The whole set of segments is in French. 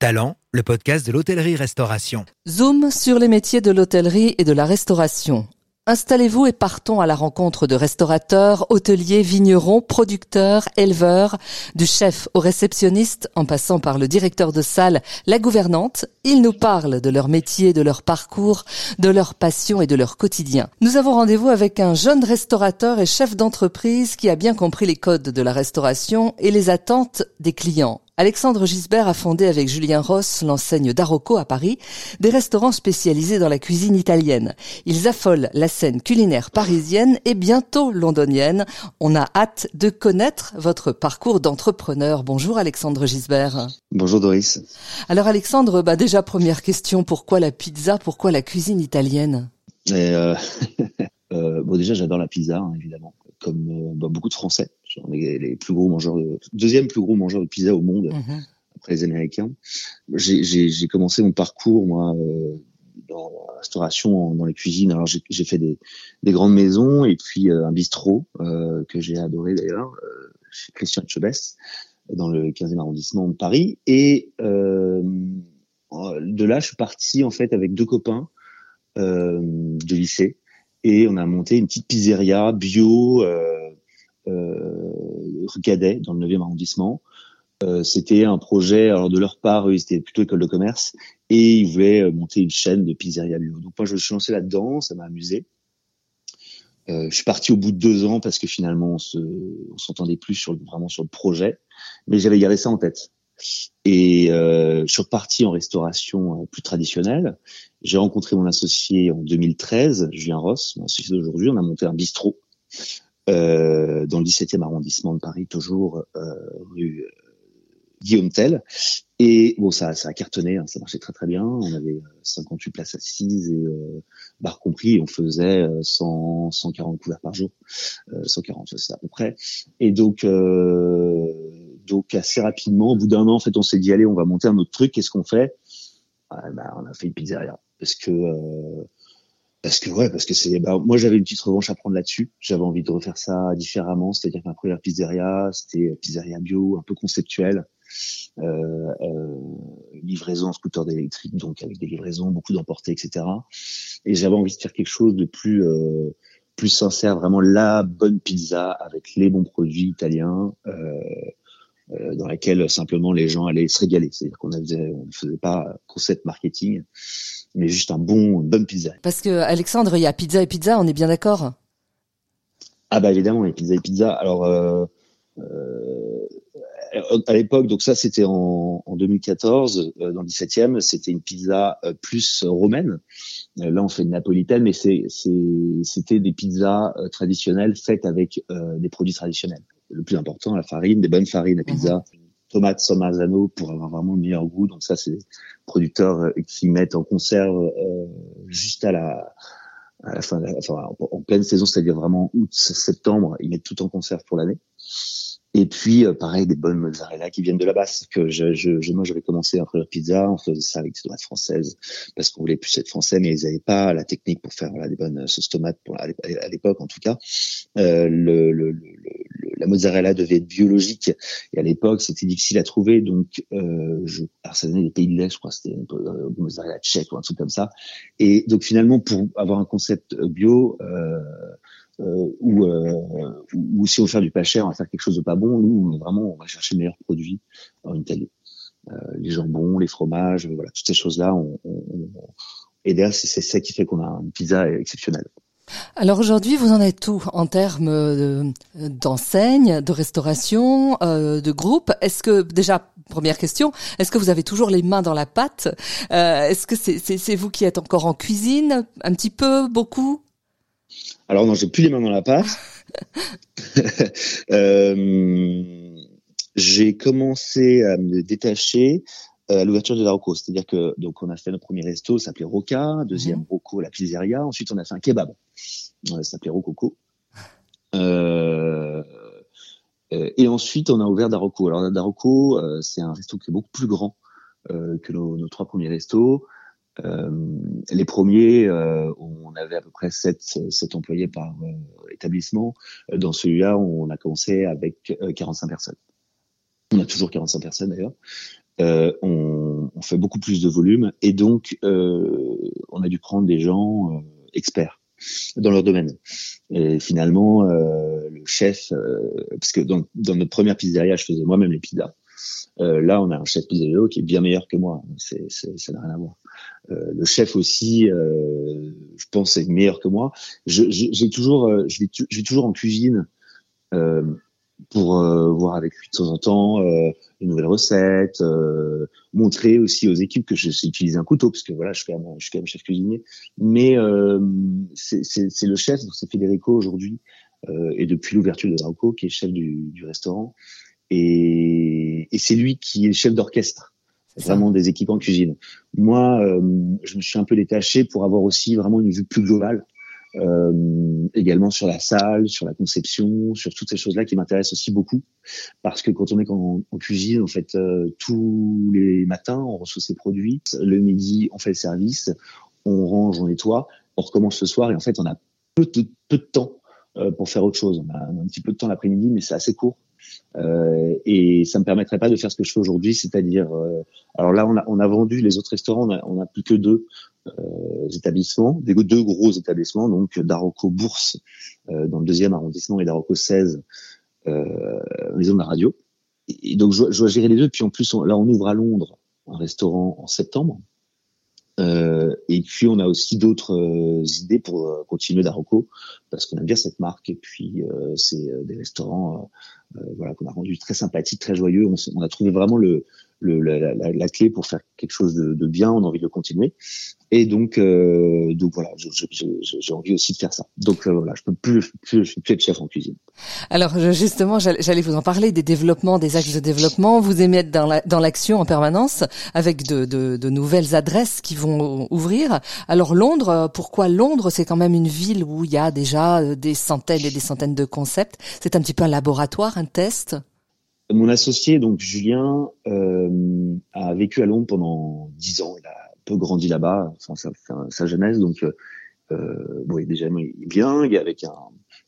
Talent, le podcast de l'hôtellerie-restauration. Zoom sur les métiers de l'hôtellerie et de la restauration. Installez-vous et partons à la rencontre de restaurateurs, hôteliers, vignerons, producteurs, éleveurs, du chef au réceptionniste, en passant par le directeur de salle, la gouvernante. Ils nous parlent de leur métier, de leur parcours, de leur passion et de leur quotidien. Nous avons rendez-vous avec un jeune restaurateur et chef d'entreprise qui a bien compris les codes de la restauration et les attentes des clients. Alexandre Gisbert a fondé avec Julien Ross l'enseigne Darocco à Paris, des restaurants spécialisés dans la cuisine italienne. Ils affolent la scène culinaire parisienne et bientôt londonienne. On a hâte de connaître votre parcours d'entrepreneur. Bonjour Alexandre Gisbert. Bonjour Doris. Alors Alexandre, bah déjà première question, pourquoi la pizza, pourquoi la cuisine italienne? Euh, euh, Bon déjà j'adore la pizza hein, évidemment, comme euh, bah, beaucoup de Français. On est les plus gros mangeurs, de, deuxième plus gros mangeur de pizza au monde mhm. après les Américains. J'ai commencé mon parcours moi euh, dans la restauration, dans les cuisines. Alors j'ai fait des, des, grandes maisons et puis euh, un bistrot euh, que j'ai adoré d'ailleurs euh, chez Christian Chebest dans le 15e arrondissement de Paris. Et euh, de là, je suis parti en fait avec deux copains de lycée et on a monté une petite pizzeria bio. Euh, euh, Cadet dans le 9e arrondissement. Euh, c'était un projet, alors de leur part, eux, c'était plutôt école de commerce, et ils voulaient euh, monter une chaîne de pizzeria bio. Donc moi, je suis lancé là-dedans, ça m'a amusé. Euh, je suis parti au bout de deux ans parce que finalement, on se, s'entendait plus sur vraiment sur le projet, mais j'avais gardé ça en tête. Et euh, je suis reparti en restauration plus traditionnelle. J'ai rencontré mon associé en 2013, Julien Ross, mon associé d'aujourd'hui. On a monté un bistrot euh, dans le 17e arrondissement de Paris, toujours euh, rue euh, Guillaume Tell. Et bon, ça, ça a cartonné, hein, ça marchait très très bien. On avait 58 places assises et euh, bar compris, on faisait 100, 140 couverts par jour, euh, 140 c'est à peu près. Et donc, euh, donc assez rapidement, au bout d'un an, en fait, on s'est dit allez, on va monter un autre truc. Qu'est-ce qu'on fait? Ah, bah, On a fait une pizzeria parce que parce que ouais, parce que c'est bah, moi j'avais une petite revanche à prendre là-dessus. J'avais envie de refaire ça différemment, c'est-à-dire que ma première pizzeria, c'était pizzeria bio, un peu conceptuelle, euh, euh, livraison en scooter d'électrique, donc avec des livraisons, beaucoup d'emportés, etc. Et j'avais envie de faire quelque chose de plus euh, plus sincère, vraiment la bonne pizza avec les bons produits italiens. Euh, euh dans laquelle simplement les gens allaient se régaler. C'est-à-dire qu'on ne faisait pas concept marketing mais juste un bon, une bonne pizza. Parce que Alexandre, il y a pizza et pizza, on est bien d'accord? Ah bah évidemment, il y a pizza et pizza. Alors euh, euh, à l'époque, donc ça c'était en, en 2014, euh, dans le 17e, c'était une pizza euh, plus romaine. Euh, là, on fait une napolitaine, mais c'est c'était des pizzas traditionnelles faites avec des produits traditionnels. Le plus important, la farine, des bonnes farines à pizza. Mhm tomates sans marzano pour avoir vraiment le meilleur goût. Donc ça, c'est des producteurs euh, qui mettent en conserve euh, juste à la, à la fin, enfin, en, pleine saison, c'est-à-dire vraiment août, septembre, ils mettent tout en conserve pour l'année. Et puis, euh, pareil, des bonnes mozzarella qui viennent de la base. Que je, je, moi, j'avais commencé à faire pizza, on faisait ça avec des tomates françaises parce qu'on voulait plus être français, mais ils n'avaient pas la technique pour faire voilà, des bonnes sauces tomates pour, à l'époque, en tout cas. Euh, le, le, le, la mozzarella devait être biologique et à l'époque, c'était difficile à trouver. Donc, euh, je, alors ça des pays de l'Est, je crois, c'était euh, mozzarella tchèque ou un truc comme ça. Et donc, finalement, pour avoir un concept bio. Euh, euh, ou, euh, ou, si on veut faire du pas cher, on va faire quelque chose de pas bon. Nous, vraiment, on va chercher le meilleur produit en Italie. Euh, les jambons, les fromages, voilà, toutes ces choses-là. On, on, et d'ailleurs, c'est ça qui fait qu'on a une pizza exceptionnelle. Alors aujourd'hui, vous en êtes où en termes d'enseigne, de restauration, euh, de groupe? Est-ce que déjà première question, est-ce que vous avez toujours les mains dans la pâte? Euh, Est-ce que c'est vous qui êtes encore en cuisine Un petit peu, beaucoup? Alors non, j'ai plus les mains dans la pâte. euh, j'ai commencé à me détacher euh, à l'ouverture de la Rocco. C'est-à-dire que donc on a fait notre premier resto, ça s'appelait Roca, deuxième mhm. Rocco, la pizzeria. Ensuite, on a fait un kebab, euh, ça s'appelait Rococo. Euh, et ensuite, on a ouvert Darocco. Alors Darocco, c'est un resto qui est beaucoup plus grand que nos, nos, trois premiers restos. Euh, les premiers, euh, on avait à peu près 7, 7 employés par euh, établissement. Dans celui-là, on a commencé avec 45 personnes. On a toujours 45 personnes d'ailleurs. Euh, on, on, fait beaucoup plus de volume et donc on a dû prendre des gens experts dans leur domaine. Et finalement, le chef, parce que dans, dans notre première pizzeria, je faisais moi-même les pizzas. Euh, là, on a un chef pizzeria qui est bien meilleur que moi. C'est, ça n'a rien à voir. Euh, le chef aussi, euh, je pense, est meilleur que moi. Je, j'ai toujours, je vais, toujours en cuisine pour voir avec lui de temps en temps une nouvelle recette, montrer aussi aux équipes que je sais utiliser un couteau, parce que voilà, je suis quand même, chef cuisinier. Mais c'est, le chef, c'est Federico aujourd'hui, et depuis l'ouverture de Rauco, qui est chef du restaurant et, et c'est lui qui est le chef d'orchestre vraiment des équipes en cuisine. Moi, euh, je me suis un peu détaché pour avoir aussi vraiment une vue plus globale, euh, également sur la salle, sur la conception, sur toutes ces choses-là qui m'intéressent aussi beaucoup, parce que quand on est en, en cuisine, en fait, euh, tous les matins, on reçoit ses produits, le midi, on fait le service, on range, on nettoie, on recommence le soir, et en fait, on a peu de, peu de temps euh, pour faire autre chose. On a un petit peu de temps l'après-midi, mais c'est assez court. Euh, et ça me permettrait pas de faire ce que je fais aujourd'hui, c'est-à-dire, euh, alors là, on a, vendu les autres restaurants, on a, on a plus que deux euh, établissements, deux gros établissements, donc Daroco Bourse dans le deuxième arrondissement et Daroco 16 maison de la radio. Et, donc je, dois gérer les deux. Puis en plus, là, on ouvre à Londres un restaurant en septembre. Euh, et puis on a aussi d'autres euh, idées pour euh, continuer Daroco parce qu'on aime bien cette marque et puis c'est des restaurants voilà qu'on a rendu très sympathiques, très joyeux. On, on a trouvé vraiment le, le la, la, la, clé pour faire quelque chose de, de, bien. On a envie de continuer. Et donc, euh, donc voilà, j'ai envie aussi de faire ça. Donc euh, voilà, je peux plus, plus, je plus être chef en cuisine. Alors justement, j'allais vous en parler des développements, des axes de développement. Vous aimez être dans l'action la, en permanence avec de, de, de, nouvelles adresses qui vont ouvrir. Alors Londres, pourquoi Londres? C'est quand même une ville où il y a déjà euh, des centaines et des centaines de concepts. C'est un petit peu un laboratoire, un test? Mon associé, donc Julien, euh, a vécu à Londres pendant dix ans. Il a peu grandi là-bas, enfin, sa, sa, jeunesse, donc euh, euh bon, il est déjà bilingue avec un,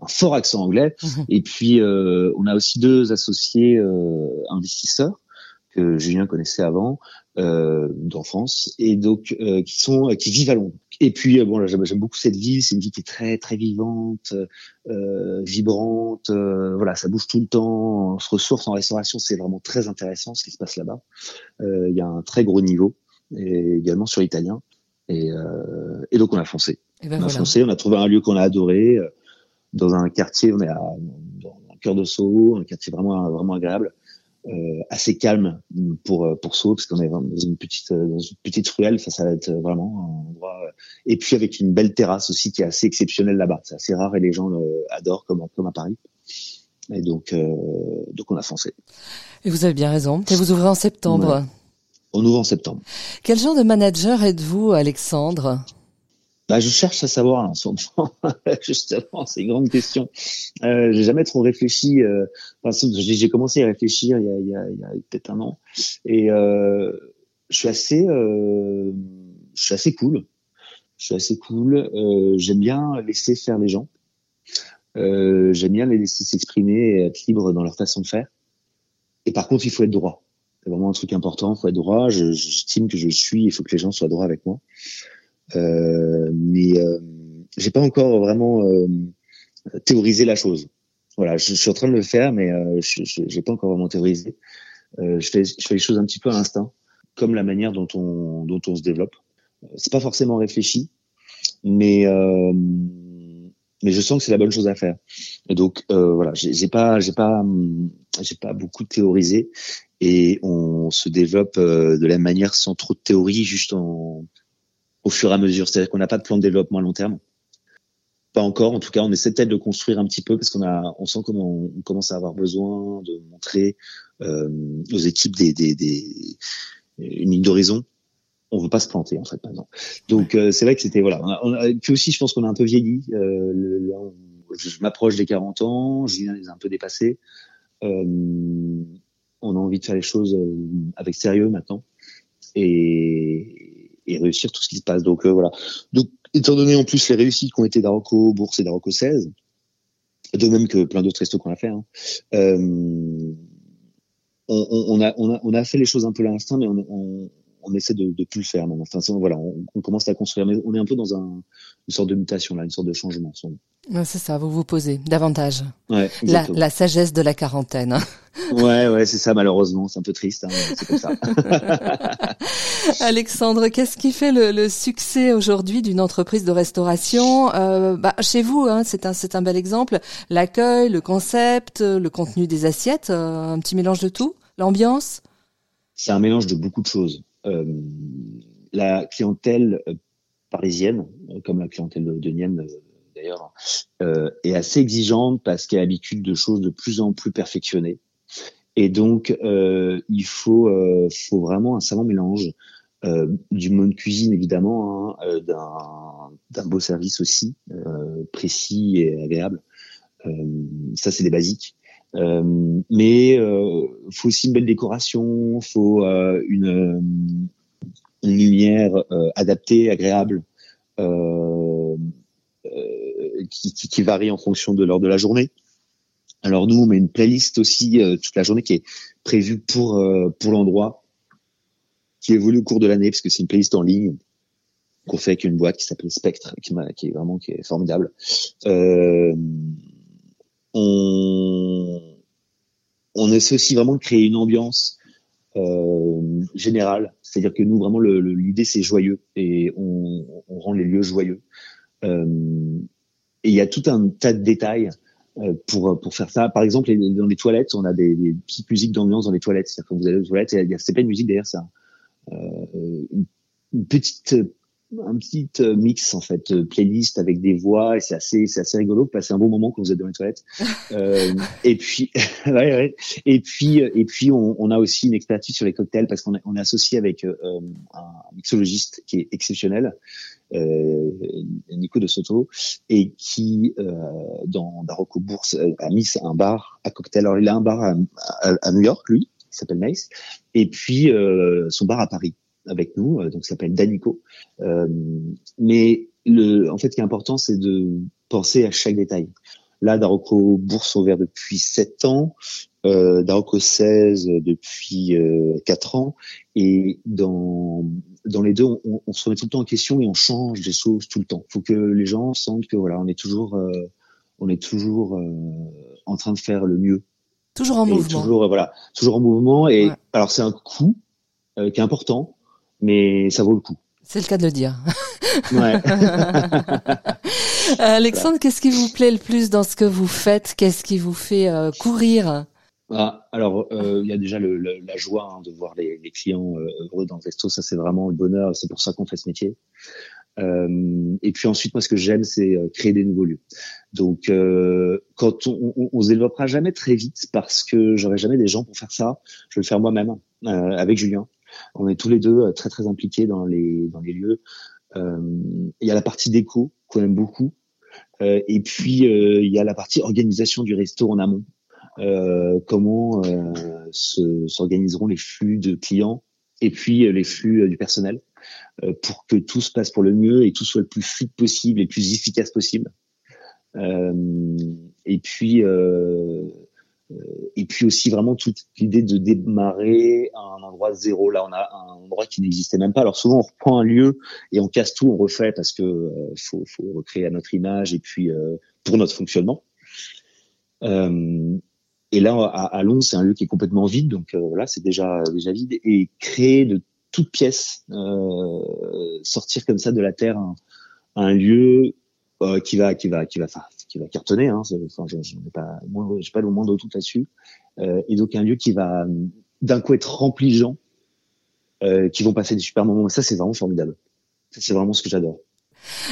un fort accent anglais. Mhm. Et puis euh, on a aussi deux associés euh, investisseurs que Julien connaissait avant euh, d'enfance et donc euh, qui sont qui vivent à Londres. Et puis bon, j'aime beaucoup cette ville. C'est une ville qui est très très vivante, euh, vibrante. voilà, ça bouge tout le temps. On se ressource en restauration, c'est vraiment très intéressant ce qui se passe là-bas. Il y a un très gros niveau et également sur l'italien. Et, euh, et, donc on a foncé. Ben on a foncé, on a trouvé un lieu qu'on a adoré euh, dans un quartier, on est à, dans un cœur de Soho, un quartier vraiment vraiment agréable, euh, assez calme pour pour Soho parce qu'on est dans une petite dans une petite ruelle, ça ça va être vraiment et puis avec une belle terrasse aussi qui est assez exceptionnelle là-bas, c'est assez rare et les gens adorent comme comme à Paris. Et donc euh, donc on a foncé. Et vous avez bien raison. Et vous ouvrez en septembre. On ouvre en septembre. Quel genre de manager êtes-vous, Alexandre? Bah, je cherche à savoir en ce moment. Justement, c'est une grande question. Euh, j'ai jamais trop réfléchi. Euh, enfin, j'ai commencé à réfléchir il y a, il y a, il y a peut-être un an, et euh, je suis assez, euh, je suis assez cool. Je suis assez cool. Euh, j'aime bien laisser faire les gens. Euh, j'aime bien les laisser s'exprimer et être libres dans leur façon de faire. Et par contre, il faut être droit. C'est vraiment un truc important. Il faut être droit. J'estime que je suis. Il faut que les gens soient droits avec moi. Euh, mais euh, j'ai pas encore vraiment euh, théorisé la chose. Voilà, je, suis en train de le faire, mais euh, je n'ai pas encore vraiment théorisé. Je, fais, je fais les choses un petit peu à l'instinct, comme la manière dont on, dont on se développe. C'est pas forcément réfléchi, mais euh, mais je sens que c'est la bonne chose à faire. Donc euh, voilà, j'ai pas, j'ai pas, j'ai pas beaucoup théorisé et on se développe euh, de la même manière sans trop de théorie, juste au fur et à mesure. C'est-à-dire qu'on n'a pas de plan de développement à long terme. Pas encore. En tout cas, on essaie peut-être de construire un petit peu parce qu'on a, on sent comment on commence à avoir besoin de montrer aux équipes des, des une ligne d'horizon. On veut pas se planter en fait maintenant. Donc euh, c'est vrai que c'était voilà. On a, puis aussi, je pense qu'on a un peu vieilli. Euh, le, je m'approche des 40 ans. Julien les a un peu dépassés. Euh, on a envie de faire les choses euh, avec sérieux maintenant et, et réussir tout ce qui se passe. Donc euh, voilà. Donc étant donné en plus les réussites qui ont été d'Aroco Bourse et d'Aroco 16, de même que plein d'autres restos qu'on a fait, hein, euh, on, on, a, on, a, on a fait les choses un peu à l'instinct, mais on, on, essaie de, de plus le faire. Maintenant. Enfin, voilà, on, commence à construire, mais on est un peu dans un, une sorte de mutation là, une sorte de changement. C'est ça, vous vous posez davantage. Ouais, la, la, sagesse de la quarantaine. Hein. ouais, ouais, c'est ça. Malheureusement, c'est un peu triste. Hein, c'est comme ça. Alexandre, qu'est-ce qui fait le, le succès aujourd'hui d'une entreprise de restauration? Euh, bah, Chez vous, hein, c'est un, c'est un bel exemple. L'accueil, le concept, le contenu des assiettes, euh, un petit mélange de tout? L'ambiance? C'est un mélange de beaucoup de choses. Euh, la clientèle euh, parisienne, euh, comme la clientèle de Nienne d'ailleurs, est assez exigeante parce qu'elle a l'habitude de choses de plus en plus perfectionnées. Et donc, il faut, vraiment un savant mélange du mode cuisine évidemment, hein, d'un beau service aussi, précis et agréable. ça, c'est des basiques. Euh, mais euh, faut aussi une belle décoration, faut euh, une, une lumière euh, adaptée, agréable, qui, qui, qui, varie en fonction de l'heure de la journée. Alors nous, on met une playlist aussi toute la journée qui est prévue pour pour l'endroit, qui évolue au cours de l'année parce que c'est une playlist en ligne qu'on fait avec une boîte qui s'appelle Spectre, qui, qui, est vraiment qui est formidable. Euh, on, on essaie aussi vraiment de créer une ambiance euh, générale. C'est-à-dire que nous, vraiment, l'idée, c'est joyeux et on, rend les lieux joyeux. Euh, et il y a tout un tas de détails euh, pour pour faire ça. Par exemple, dans les toilettes, on a des, petites musiques d'ambiance dans les toilettes. C'est-à-dire quand vous allez aux toilettes, c'est pas une musique derrière ça. une petite un petit euh, mix en fait euh, playlist avec des voix et c'est assez c'est assez rigolo passer un bon moment quand vous êtes dans les toilettes. Euh, et puis ouais, ouais. et puis euh, et puis on, on, a aussi une expertise sur les cocktails parce qu'on est, on est associé avec euh, un mixologiste qui est exceptionnel euh, Nico de Soto et qui dans Darocco Bourse a mis un bar à cocktail. Alors il a un bar à, à, à New York lui qui s'appelle Mace. Et puis son bar à Paris avec nous, euh, donc s'appelle Danico. Euh, mais le, en fait, ce qui est important, c'est de penser à chaque détail. Là, Daroco Bourse ouvert depuis 7 ans, euh, Daroco 16 depuis euh, 4 ans, et dans dans les deux, on, on, se remet tout le temps en question et on change des choses tout le temps. Il faut que les gens sentent que voilà, on est toujours euh, on est toujours euh, en train de faire le mieux. Toujours en mouvement. Toujours voilà, toujours en mouvement. Et alors c'est un coût qui est important, mais ça vaut le coup. C'est le cas de le dire. Ouais. Alexandre, qu'est-ce qui vous plaît le plus dans ce que vous faites? Qu'est-ce qui vous fait euh, courir? Ah, alors, euh, il y a déjà le, la joie hein, de voir les, les clients euh, heureux dans le resto. Ça, c'est vraiment le bonheur. C'est pour ça qu'on fait ce métier. Euh, et puis ensuite, moi, ce que j'aime, c'est créer des nouveaux lieux. Donc, quand on, on, on, se développera jamais très vite parce que j'aurai jamais des gens pour faire ça. Je vais le faire moi-même avec Julien. On est tous les deux euh, très très impliqués dans les dans les lieux. Euh, il y a la partie déco qu'on aime beaucoup, euh, et puis il y a la partie organisation du resto en amont. comment s'organiseront les flux de clients et puis les flux du personnel pour que tout se passe pour le mieux et tout soit le plus fluide possible et le plus efficace possible. et puis et puis aussi vraiment toute l'idée de démarrer à un endroit zéro. Là, on a un endroit qui n'existait même pas. Alors souvent, on reprend un lieu et on casse tout, on refait parce que euh, faut, faut, recréer à notre image et puis euh, pour notre fonctionnement. Euh, et là, à, à Londres, c'est un lieu qui est complètement vide, donc euh, voilà, c'est déjà déjà vide. Et créer de toutes pièces, sortir comme ça de la terre un, un lieu qui va qui va qui va qui va cartonner. Hein, enfin, je n'ai pas, pas le moindre doute là-dessus. Euh, et donc un lieu qui va d'un coup être rempli de gens euh, qui vont passer des super moments. Ça, c'est vraiment formidable. C'est vraiment ce que j'adore.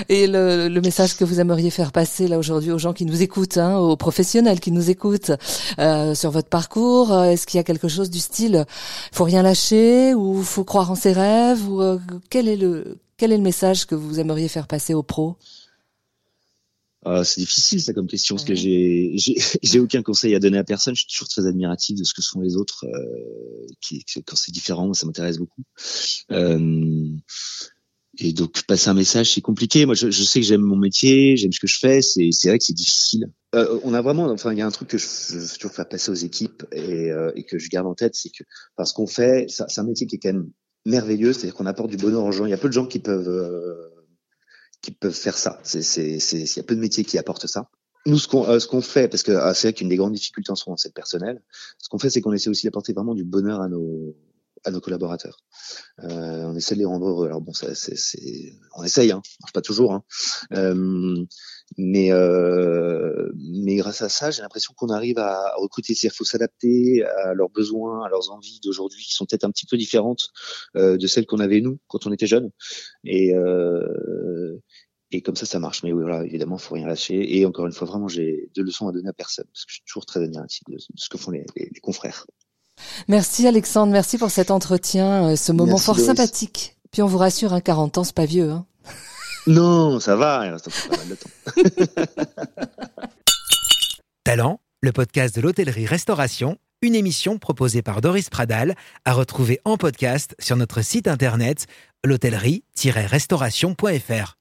Et le, le, message que vous aimeriez faire passer là aujourd'hui aux gens qui nous écoutent, hein, aux professionnels qui nous écoutent euh, sur votre parcours, euh, est-ce qu'il y a quelque chose du style faut rien lâcher ou faut croire en ses rêves ou euh, quel est le quel est le message que vous aimeriez faire passer aux pros? Euh, c'est difficile ça comme question parce que j'ai j'ai aucun conseil à donner à personne. Je suis toujours très admiratif de ce que font les autres. Euh, qui, quand c'est différent, ça m'intéresse beaucoup. Euh, et donc passer un message, c'est compliqué. Moi, je, je sais que j'aime mon métier, j'aime ce que je fais. C'est c'est vrai que c'est difficile. Euh, on a vraiment, enfin, il y a un truc que je, je veux toujours faire passer aux équipes et, euh, et que je garde en tête, c'est que parce qu'on fait, c'est un métier qui est quand même merveilleux, c'est-à-dire qu'on apporte du bonheur aux gens. Il y a peu de gens qui peuvent euh, qui peuvent faire ça. C'est c'est c'est il y a peu de métiers qui apportent ça. Nous, ce qu'on euh, ce qu'on fait, parce que ah, c'est vrai qu'une des grandes difficultés en ce moment, c'est le personnel. Ce qu'on fait, c'est qu'on essaie aussi d'apporter vraiment du bonheur à nos à nos collaborateurs. Euh, on essaie de les rendre heureux. Alors bon, ça, c'est, on essaye, hein, pas toujours, hein. Euh, mais euh, mais grâce à ça, j'ai l'impression qu'on arrive à recruter. C'est-à-dire, faut s'adapter à leurs besoins, à leurs envies d'aujourd'hui, qui sont peut-être un petit peu différentes euh, de celles qu'on avait nous quand on était jeunes. Et euh, et comme ça, ça marche. Mais oui, voilà, évidemment, faut rien lâcher. Et encore une fois, vraiment, j'ai deux leçons à donner à personne, parce que je suis toujours très admiratif de, ce que font les confrères. Merci Alexandre, merci pour cet entretien, euh, ce moment merci fort Doris. sympathique. Puis on vous rassure, hein, 40 ans, c'est pas vieux. Hein. Non, ça va, il reste pas mal de temps. Talent, le podcast de l'hôtellerie-restauration, une émission proposée par Doris Pradal, à retrouver en podcast sur notre site internet l'hôtellerie-restauration.fr.